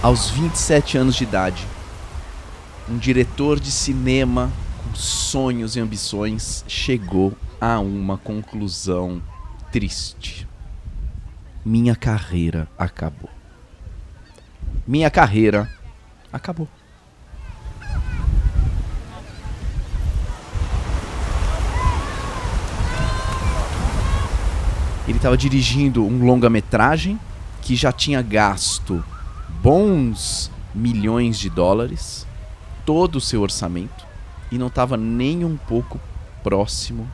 Aos 27 anos de idade, um diretor de cinema com sonhos e ambições chegou a uma conclusão triste. Minha carreira acabou. Minha carreira acabou. Ele estava dirigindo um longa-metragem que já tinha gasto bons milhões de dólares, todo o seu orçamento, e não estava nem um pouco próximo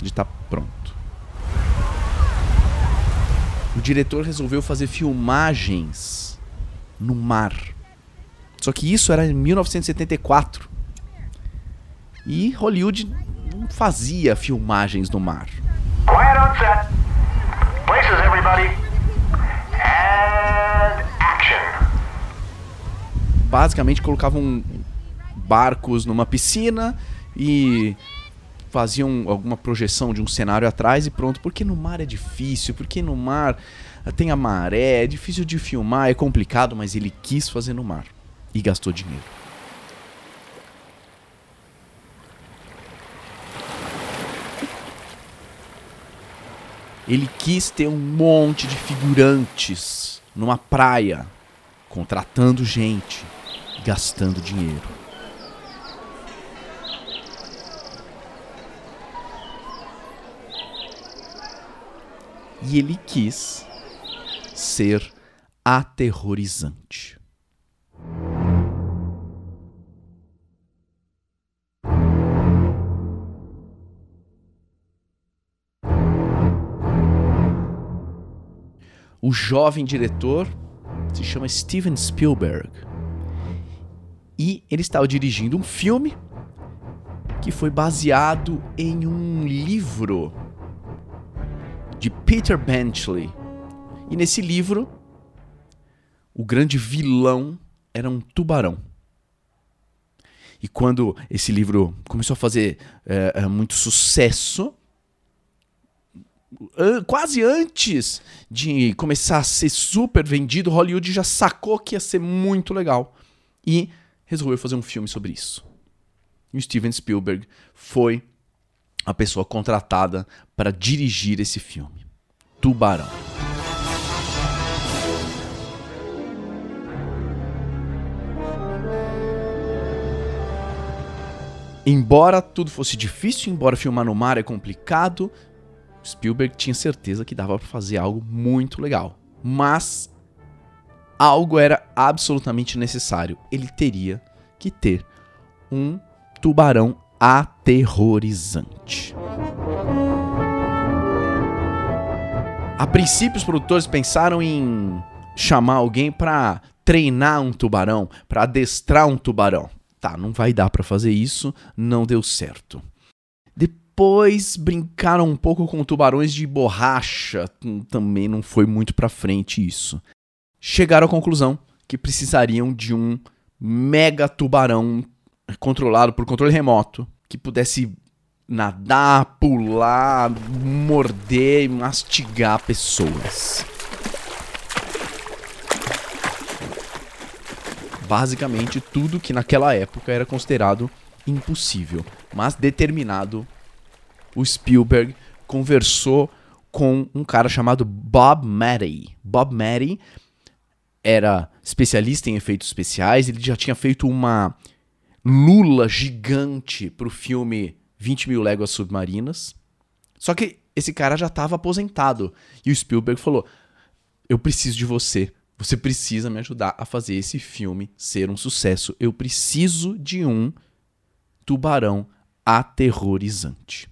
de estar tá pronto. O diretor resolveu fazer filmagens no mar. Só que isso era em 1974. E Hollywood não fazia filmagens no mar. Quiet on set. Places everybody. Basicamente colocavam barcos numa piscina e faziam alguma projeção de um cenário atrás e pronto. Porque no mar é difícil, porque no mar tem a maré, é difícil de filmar, é complicado, mas ele quis fazer no mar e gastou dinheiro. Ele quis ter um monte de figurantes numa praia, contratando gente, gastando dinheiro. E ele quis ser aterrorizante. O jovem diretor se chama Steven Spielberg. E ele estava dirigindo um filme que foi baseado em um livro de Peter Benchley. E nesse livro, o grande vilão era um tubarão. E quando esse livro começou a fazer é, muito sucesso, quase antes de começar a ser super vendido, Hollywood já sacou que ia ser muito legal e resolveu fazer um filme sobre isso. E o Steven Spielberg foi a pessoa contratada para dirigir esse filme. Tubarão. Embora tudo fosse difícil, embora filmar no mar é complicado, Spielberg tinha certeza que dava para fazer algo muito legal. Mas algo era absolutamente necessário. Ele teria que ter um tubarão aterrorizante. A princípio, os produtores pensaram em chamar alguém para treinar um tubarão, para adestrar um tubarão. Tá, não vai dar para fazer isso, não deu certo. Depois brincaram um pouco com tubarões de borracha, também não foi muito para frente isso. Chegaram à conclusão que precisariam de um mega tubarão controlado por controle remoto que pudesse nadar, pular, morder e mastigar pessoas. Basicamente tudo que naquela época era considerado impossível, mas determinado, o Spielberg conversou com um cara chamado Bob Matty. Bob Matty era especialista em efeitos especiais, ele já tinha feito uma lula gigante pro filme 20 mil léguas submarinas. Só que esse cara já estava aposentado. E o Spielberg falou: Eu preciso de você. Você precisa me ajudar a fazer esse filme ser um sucesso. Eu preciso de um tubarão aterrorizante.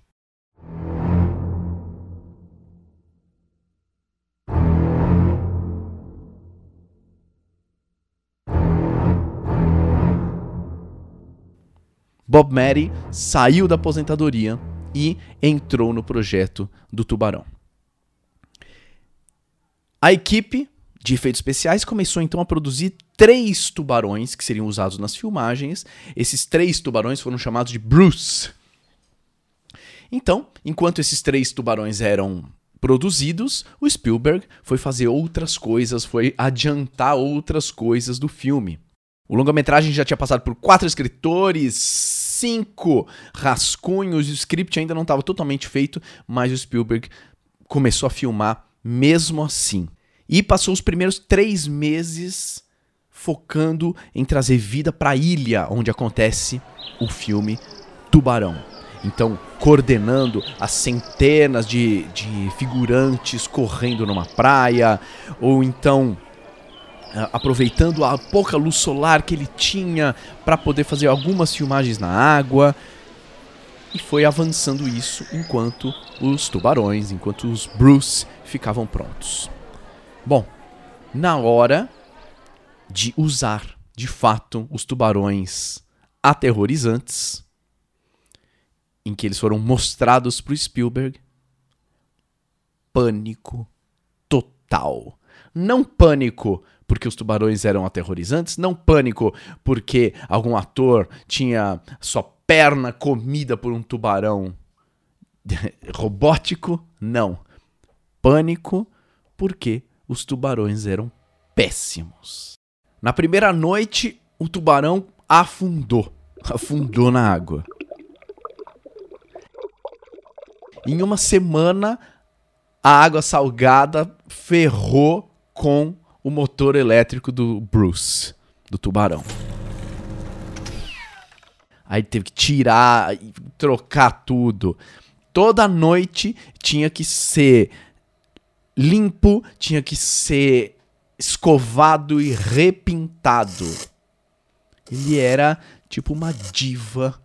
Bob Matty saiu da aposentadoria e entrou no projeto do Tubarão. A equipe de efeitos especiais começou então a produzir três tubarões que seriam usados nas filmagens. Esses três tubarões foram chamados de Bruce. Então, enquanto esses três tubarões eram produzidos, o Spielberg foi fazer outras coisas, foi adiantar outras coisas do filme. O longa-metragem já tinha passado por quatro escritores, cinco rascunhos, o script ainda não estava totalmente feito, mas o Spielberg começou a filmar mesmo assim. E passou os primeiros três meses focando em trazer vida para a ilha onde acontece o filme Tubarão. Então, coordenando as centenas de, de figurantes correndo numa praia, ou então aproveitando a pouca luz solar que ele tinha para poder fazer algumas filmagens na água. E foi avançando isso enquanto os tubarões, enquanto os Bruce ficavam prontos. Bom, na hora de usar de fato os tubarões aterrorizantes, em que eles foram mostrados para o Spielberg, pânico total. Não pânico porque os tubarões eram aterrorizantes, não pânico porque algum ator tinha sua perna comida por um tubarão robótico, não. Pânico porque os tubarões eram péssimos. Na primeira noite, o tubarão afundou, afundou na água. Em uma semana, a água salgada ferrou com o motor elétrico do Bruce, do tubarão. Aí teve que tirar, trocar tudo. Toda noite tinha que ser limpo, tinha que ser escovado e repintado. Ele era tipo uma diva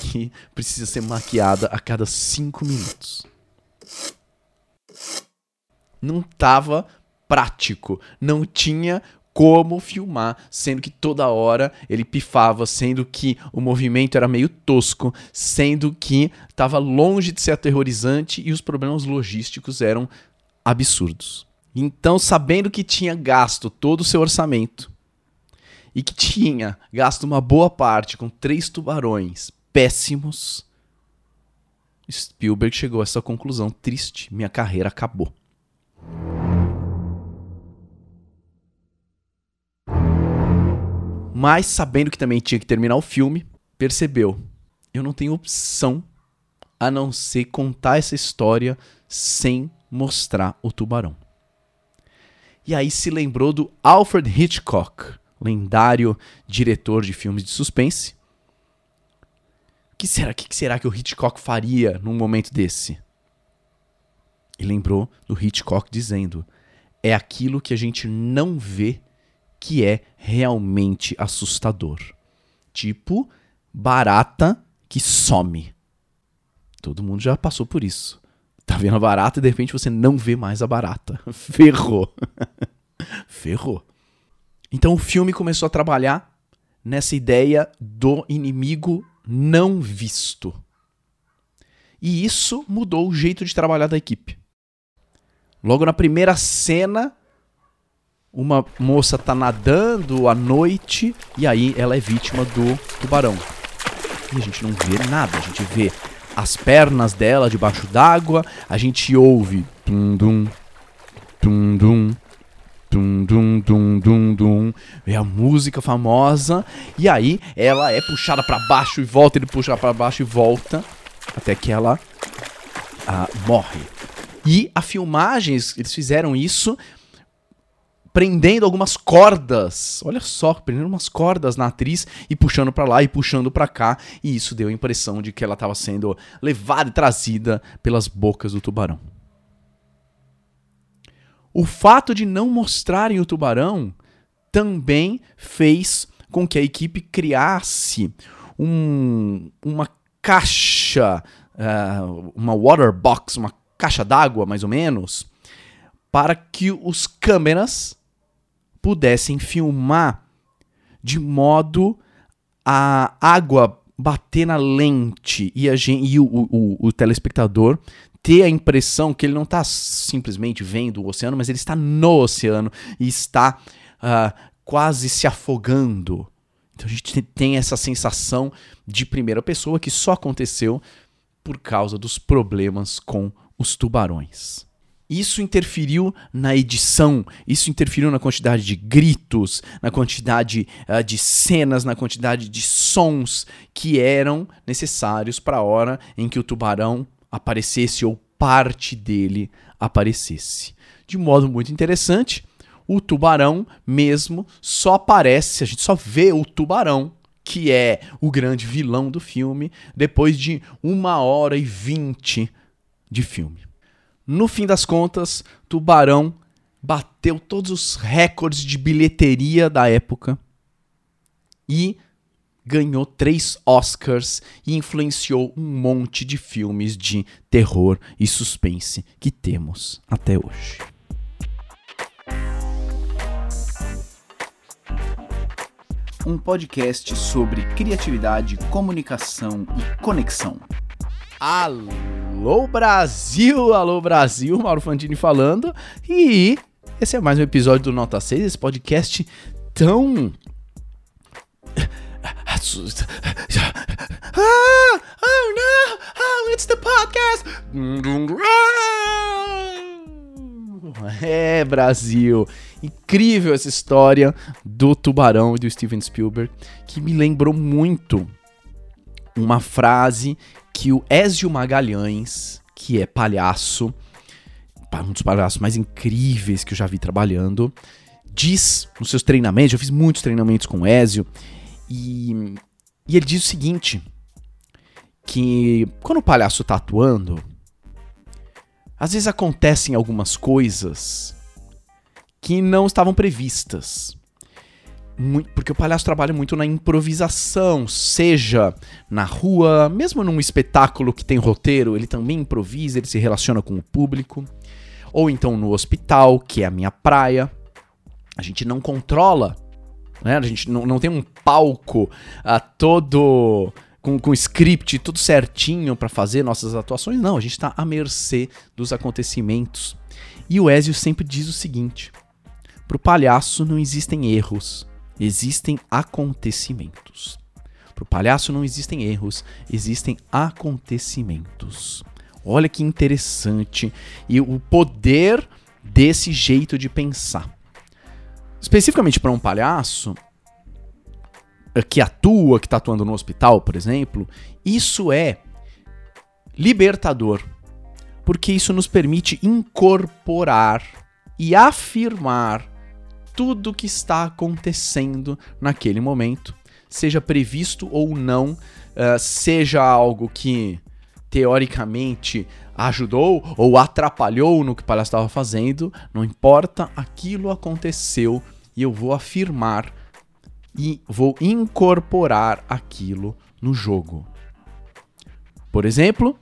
que precisa ser maquiada a cada cinco minutos. Não tava prático, não tinha como filmar, sendo que toda hora ele pifava, sendo que o movimento era meio tosco, sendo que estava longe de ser aterrorizante e os problemas logísticos eram absurdos. Então, sabendo que tinha gasto todo o seu orçamento e que tinha gasto uma boa parte com três tubarões péssimos, Spielberg chegou a essa conclusão triste: minha carreira acabou. Mas sabendo que também tinha que terminar o filme, percebeu: eu não tenho opção a não ser contar essa história sem mostrar o tubarão. E aí se lembrou do Alfred Hitchcock, lendário diretor de filmes de suspense. O que será, que será que o Hitchcock faria num momento desse? E lembrou do Hitchcock dizendo: é aquilo que a gente não vê que é realmente assustador. Tipo, barata que some. Todo mundo já passou por isso. Tá vendo a barata e de repente você não vê mais a barata. Ferrou. Ferrou. Então o filme começou a trabalhar nessa ideia do inimigo não visto. E isso mudou o jeito de trabalhar da equipe. Logo na primeira cena, uma moça tá nadando à noite e aí ela é vítima do tubarão. E a gente não vê nada, a gente vê as pernas dela debaixo d'água, a gente ouve tum dum tum dum dum dum dum dum dum é a música famosa e aí ela é puxada para baixo e volta, ele puxa para baixo e volta até que ela ah, morre. E a filmagens, eles fizeram isso prendendo algumas cordas. Olha só, prendendo umas cordas na atriz e puxando para lá e puxando para cá, e isso deu a impressão de que ela estava sendo levada e trazida pelas bocas do tubarão. O fato de não mostrarem o tubarão também fez com que a equipe criasse um, uma caixa, uh, uma water box, uma caixa d'água mais ou menos, para que os câmeras pudessem filmar de modo a água bater na lente e, a gente, e o, o, o telespectador ter a impressão que ele não está simplesmente vendo o oceano, mas ele está no oceano e está uh, quase se afogando. Então a gente tem essa sensação de primeira pessoa que só aconteceu por causa dos problemas com os tubarões. Isso interferiu na edição, isso interferiu na quantidade de gritos, na quantidade uh, de cenas, na quantidade de sons que eram necessários para a hora em que o tubarão aparecesse ou parte dele aparecesse. De modo muito interessante, o tubarão mesmo só aparece, a gente só vê o tubarão, que é o grande vilão do filme, depois de uma hora e vinte de filme. No fim das contas, Tubarão bateu todos os recordes de bilheteria da época e ganhou três Oscars e influenciou um monte de filmes de terror e suspense que temos até hoje. Um podcast sobre criatividade, comunicação e conexão. Alô Brasil, alô Brasil, Mauro Fantini falando. E esse é mais um episódio do Nota 6, esse podcast tão ah, oh no, oh, it's the podcast. É, Brasil. Incrível essa história do Tubarão e do Steven Spielberg, que me lembrou muito uma frase que o Ezio Magalhães, que é palhaço, um dos palhaços mais incríveis que eu já vi trabalhando, diz nos seus treinamentos, eu fiz muitos treinamentos com o Ezio, e, e ele diz o seguinte: que quando o palhaço tá atuando, às vezes acontecem algumas coisas que não estavam previstas porque o palhaço trabalha muito na improvisação, seja na rua, mesmo num espetáculo que tem roteiro, ele também improvisa, ele se relaciona com o público, ou então no hospital, que é a minha praia. A gente não controla, né? A gente não, não tem um palco a todo com, com script tudo certinho para fazer nossas atuações, não, a gente está à mercê dos acontecimentos. E o Ezio sempre diz o seguinte: pro palhaço não existem erros, existem acontecimentos. Para o palhaço não existem erros, existem acontecimentos. Olha que interessante e o poder desse jeito de pensar. Especificamente para um palhaço eh, que atua, que está atuando no hospital, por exemplo, isso é libertador, porque isso nos permite incorporar e afirmar tudo que está acontecendo naquele momento, seja previsto ou não, uh, seja algo que teoricamente ajudou ou atrapalhou no que o palhaço estava fazendo, não importa, aquilo aconteceu e eu vou afirmar e vou incorporar aquilo no jogo. Por exemplo,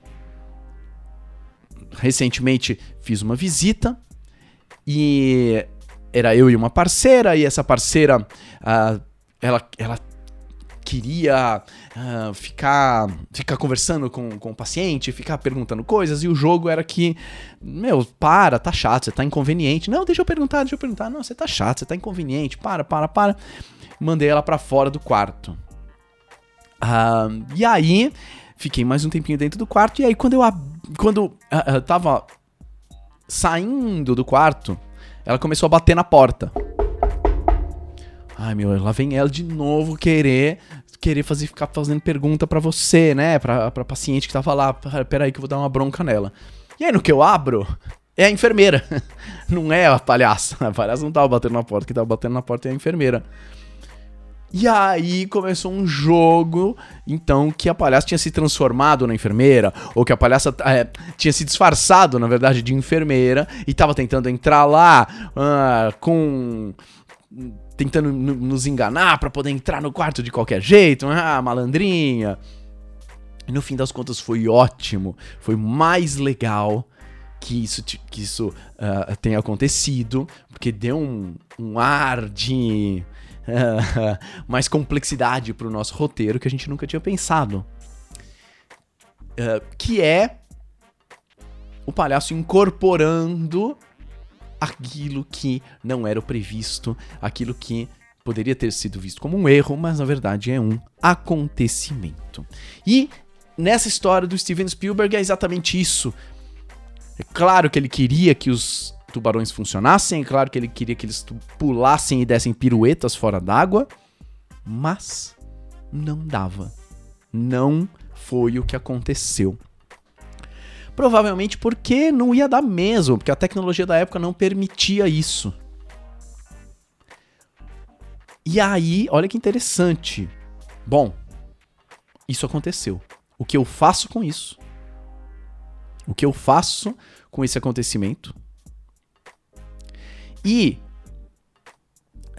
recentemente fiz uma visita e era eu e uma parceira, e essa parceira, uh, ela, ela queria uh, ficar, ficar conversando com, com o paciente, ficar perguntando coisas, e o jogo era que, meu, para, tá chato, você tá inconveniente. Não, deixa eu perguntar, deixa eu perguntar. Não, você tá chato, você tá inconveniente, para, para, para. Mandei ela para fora do quarto. Uh, e aí, fiquei mais um tempinho dentro do quarto, e aí quando eu, quando uh, tava saindo do quarto, ela começou a bater na porta. Ai, meu, lá vem ela de novo querer querer fazer ficar fazendo pergunta para você, né? Pra, pra paciente que tava lá. Peraí que eu vou dar uma bronca nela. E aí, no que eu abro, é a enfermeira. Não é a palhaça. A palhaça não tava batendo na porta, que tava batendo na porta é a enfermeira. E aí começou um jogo, então, que a palhaça tinha se transformado na enfermeira, ou que a palhaça é, tinha se disfarçado, na verdade, de enfermeira, e tava tentando entrar lá uh, com. tentando nos enganar para poder entrar no quarto de qualquer jeito, ah, malandrinha. E no fim das contas foi ótimo, foi mais legal que isso, que isso uh, tenha acontecido, porque deu um, um ar de mais complexidade para o nosso roteiro que a gente nunca tinha pensado. Uh, que é o palhaço incorporando aquilo que não era o previsto, aquilo que poderia ter sido visto como um erro, mas na verdade é um acontecimento. E nessa história do Steven Spielberg é exatamente isso. É claro que ele queria que os tubarões funcionassem, é claro que ele queria que eles pulassem e dessem piruetas fora d'água, mas não dava. Não foi o que aconteceu. Provavelmente porque não ia dar mesmo, porque a tecnologia da época não permitia isso. E aí, olha que interessante. Bom, isso aconteceu. O que eu faço com isso? O que eu faço com esse acontecimento? E.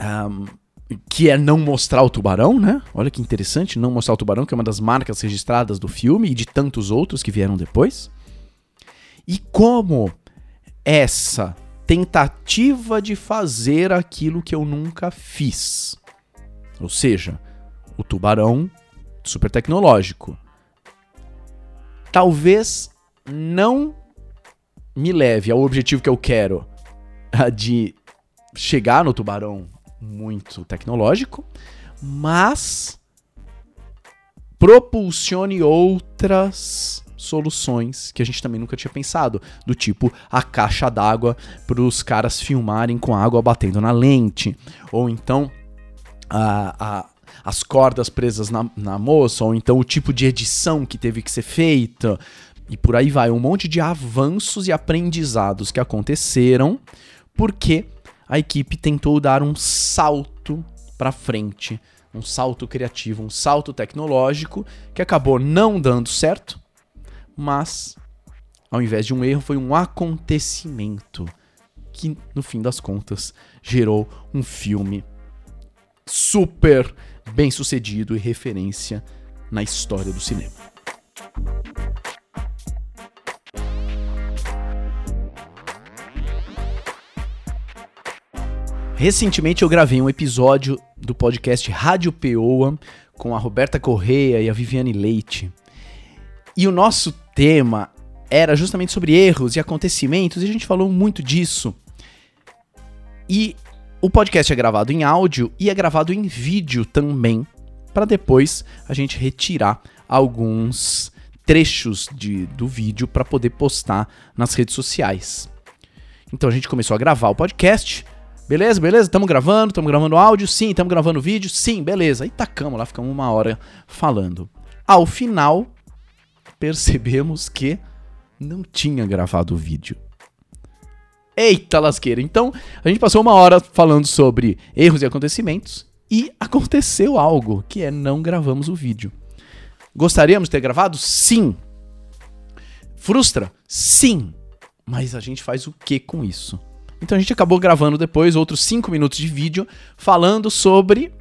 Um, que é não mostrar o tubarão, né? Olha que interessante, não mostrar o tubarão, que é uma das marcas registradas do filme e de tantos outros que vieram depois. E como essa tentativa de fazer aquilo que eu nunca fiz. Ou seja, o tubarão super tecnológico. Talvez não me leve ao objetivo que eu quero de chegar no tubarão muito tecnológico, mas propulsione outras soluções que a gente também nunca tinha pensado, do tipo a caixa d'água para os caras filmarem com a água batendo na lente, ou então a, a, as cordas presas na, na moça, ou então o tipo de edição que teve que ser feita, e por aí vai, um monte de avanços e aprendizados que aconteceram porque a equipe tentou dar um salto para frente, um salto criativo, um salto tecnológico que acabou não dando certo, mas ao invés de um erro foi um acontecimento que no fim das contas gerou um filme super bem sucedido e referência na história do cinema. Recentemente eu gravei um episódio do podcast Rádio Peoa com a Roberta Correia e a Viviane Leite. E o nosso tema era justamente sobre erros e acontecimentos, e a gente falou muito disso. E o podcast é gravado em áudio e é gravado em vídeo também, para depois a gente retirar alguns trechos de, do vídeo para poder postar nas redes sociais. Então a gente começou a gravar o podcast Beleza, beleza? Estamos gravando, estamos gravando áudio? Sim. Estamos gravando vídeo? Sim, beleza. Aí tacamos lá, ficamos uma hora falando. Ao final, percebemos que não tinha gravado o vídeo. Eita lasqueira! Então, a gente passou uma hora falando sobre erros e acontecimentos e aconteceu algo, que é não gravamos o vídeo. Gostaríamos de ter gravado? Sim. Frustra? Sim. Mas a gente faz o que com isso? Então a gente acabou gravando depois outros 5 minutos de vídeo falando sobre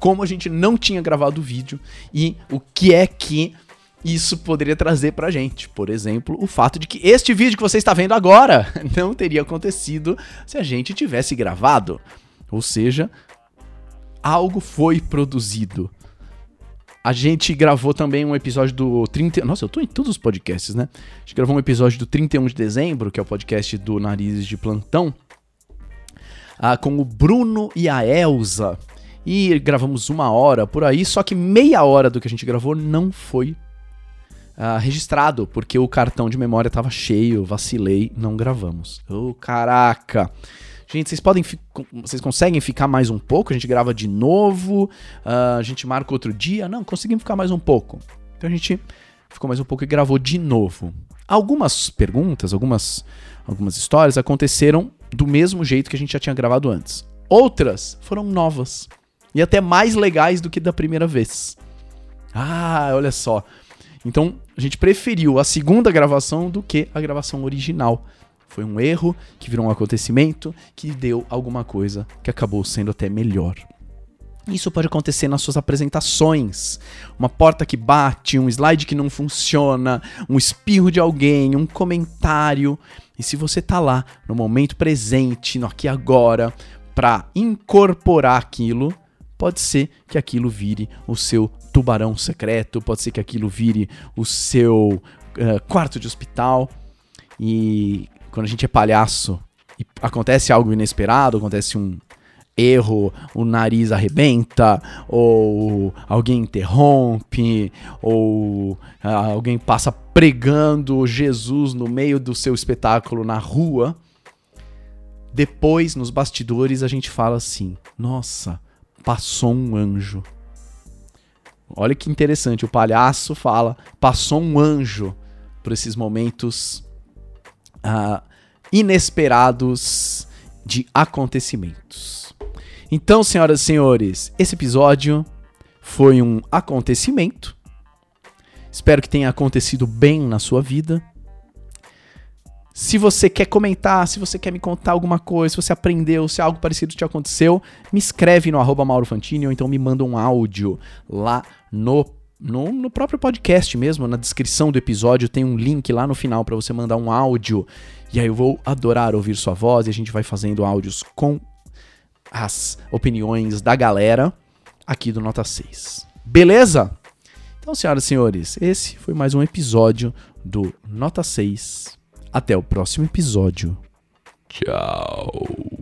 como a gente não tinha gravado o vídeo e o que é que isso poderia trazer pra gente. Por exemplo, o fato de que este vídeo que você está vendo agora não teria acontecido se a gente tivesse gravado. Ou seja, algo foi produzido. A gente gravou também um episódio do 30. Nossa, eu tô em todos os podcasts, né? A gente gravou um episódio do 31 de dezembro, que é o podcast do Narizes de Plantão, ah, com o Bruno e a Elsa. E gravamos uma hora por aí, só que meia hora do que a gente gravou não foi ah, registrado, porque o cartão de memória tava cheio, vacilei, não gravamos. Ô, oh, caraca! Gente, vocês podem. Vocês conseguem ficar mais um pouco? A gente grava de novo. Uh, a gente marca outro dia. Não, conseguimos ficar mais um pouco. Então a gente ficou mais um pouco e gravou de novo. Algumas perguntas, algumas, algumas histórias aconteceram do mesmo jeito que a gente já tinha gravado antes. Outras foram novas. E até mais legais do que da primeira vez. Ah, olha só. Então a gente preferiu a segunda gravação do que a gravação original. Foi um erro que virou um acontecimento que deu alguma coisa que acabou sendo até melhor. Isso pode acontecer nas suas apresentações. Uma porta que bate, um slide que não funciona, um espirro de alguém, um comentário. E se você tá lá no momento presente, no aqui e agora, para incorporar aquilo, pode ser que aquilo vire o seu tubarão secreto, pode ser que aquilo vire o seu uh, quarto de hospital. E quando a gente é palhaço e acontece algo inesperado, acontece um erro, o nariz arrebenta, ou alguém interrompe, ou ah, alguém passa pregando Jesus no meio do seu espetáculo na rua. Depois, nos bastidores, a gente fala assim: nossa, passou um anjo. Olha que interessante, o palhaço fala, passou um anjo por esses momentos uh, inesperados de acontecimentos. Então, senhoras e senhores, esse episódio foi um acontecimento. Espero que tenha acontecido bem na sua vida. Se você quer comentar, se você quer me contar alguma coisa, se você aprendeu, se algo parecido te aconteceu, me escreve no arroba Mauro Fantini ou então me manda um áudio lá no, no, no próprio podcast mesmo, na descrição do episódio tem um link lá no final para você mandar um áudio. E aí eu vou adorar ouvir sua voz e a gente vai fazendo áudios com as opiniões da galera aqui do Nota 6. Beleza? Então, senhoras e senhores, esse foi mais um episódio do Nota 6 até o próximo episódio. Tchau.